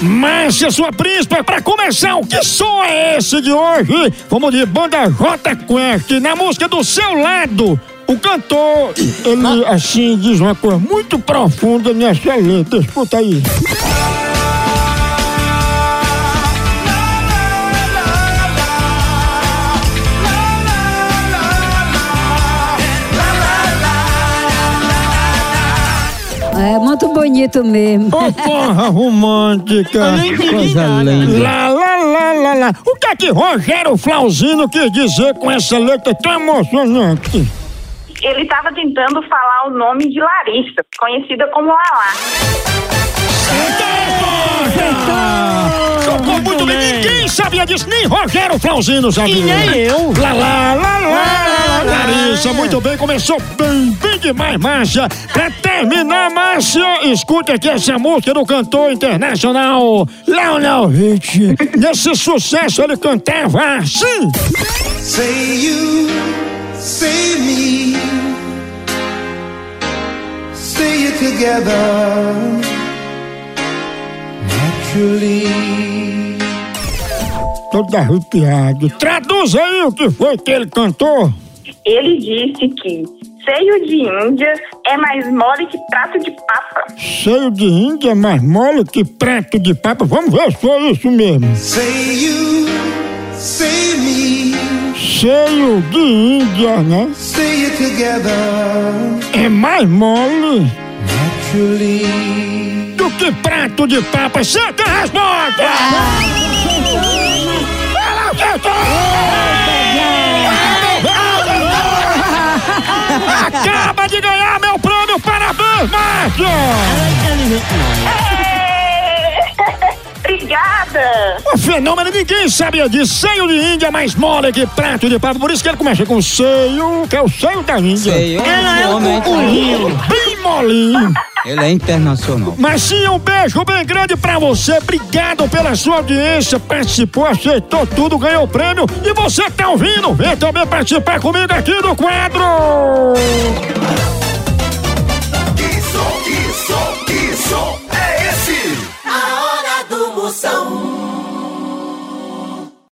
Márcia, sua príncipe, pra começar, o que som é esse de hoje? Vamos de banda J Quest, na música do seu lado. O cantor, ele assim diz uma coisa muito profunda nessa letra, escuta aí. É muito bonito mesmo. Ô porra romântica. Coisa linda. Lá, lá, lá, lá, lá. O que é que Rogério Flauzino quis dizer com essa letra tão emocionante? Ele estava tentando falar o nome de Larissa, conhecida como Lala. Ninguém sabia disso, nem Rogério Flauzino sabia. E nem eu. Lá, lá, lá, lá, Larissa, muito bem, começou bem, bem demais, Márcia. Pra terminar, Márcia, escute aqui essa música do cantor internacional Lionel Rich. Nesse sucesso ele cantava assim. Say you, say me, say it together naturally. Todo arrepiado. Traduz aí o que foi que ele cantou. Ele disse que seio de Índia é mais mole que prato de papa. Cheio de índia, mais mole que prato de papa. Vamos ver se foi isso mesmo. You, say me, Cheio de índia, né? say it together É mais mole naturally. do que prato de papa. Certa resposta! Ela acertou! Acaba de ganhar meu prêmio! Parabéns, Márcio! Obrigada! O fenômeno, ninguém sabia disso. Seio de índia mais mole que prato de papa. Por isso que ele começa com seio, que é o seio da índia. Seio, Ela é um homem cucurinho, bem molinho. Ele é internacional. Marcinha, um beijo bem grande pra você. Obrigado pela sua audiência. Participou, aceitou tudo, ganhou o prêmio. E você que tá ouvindo, vem também participar comigo aqui do quadro. Discussão.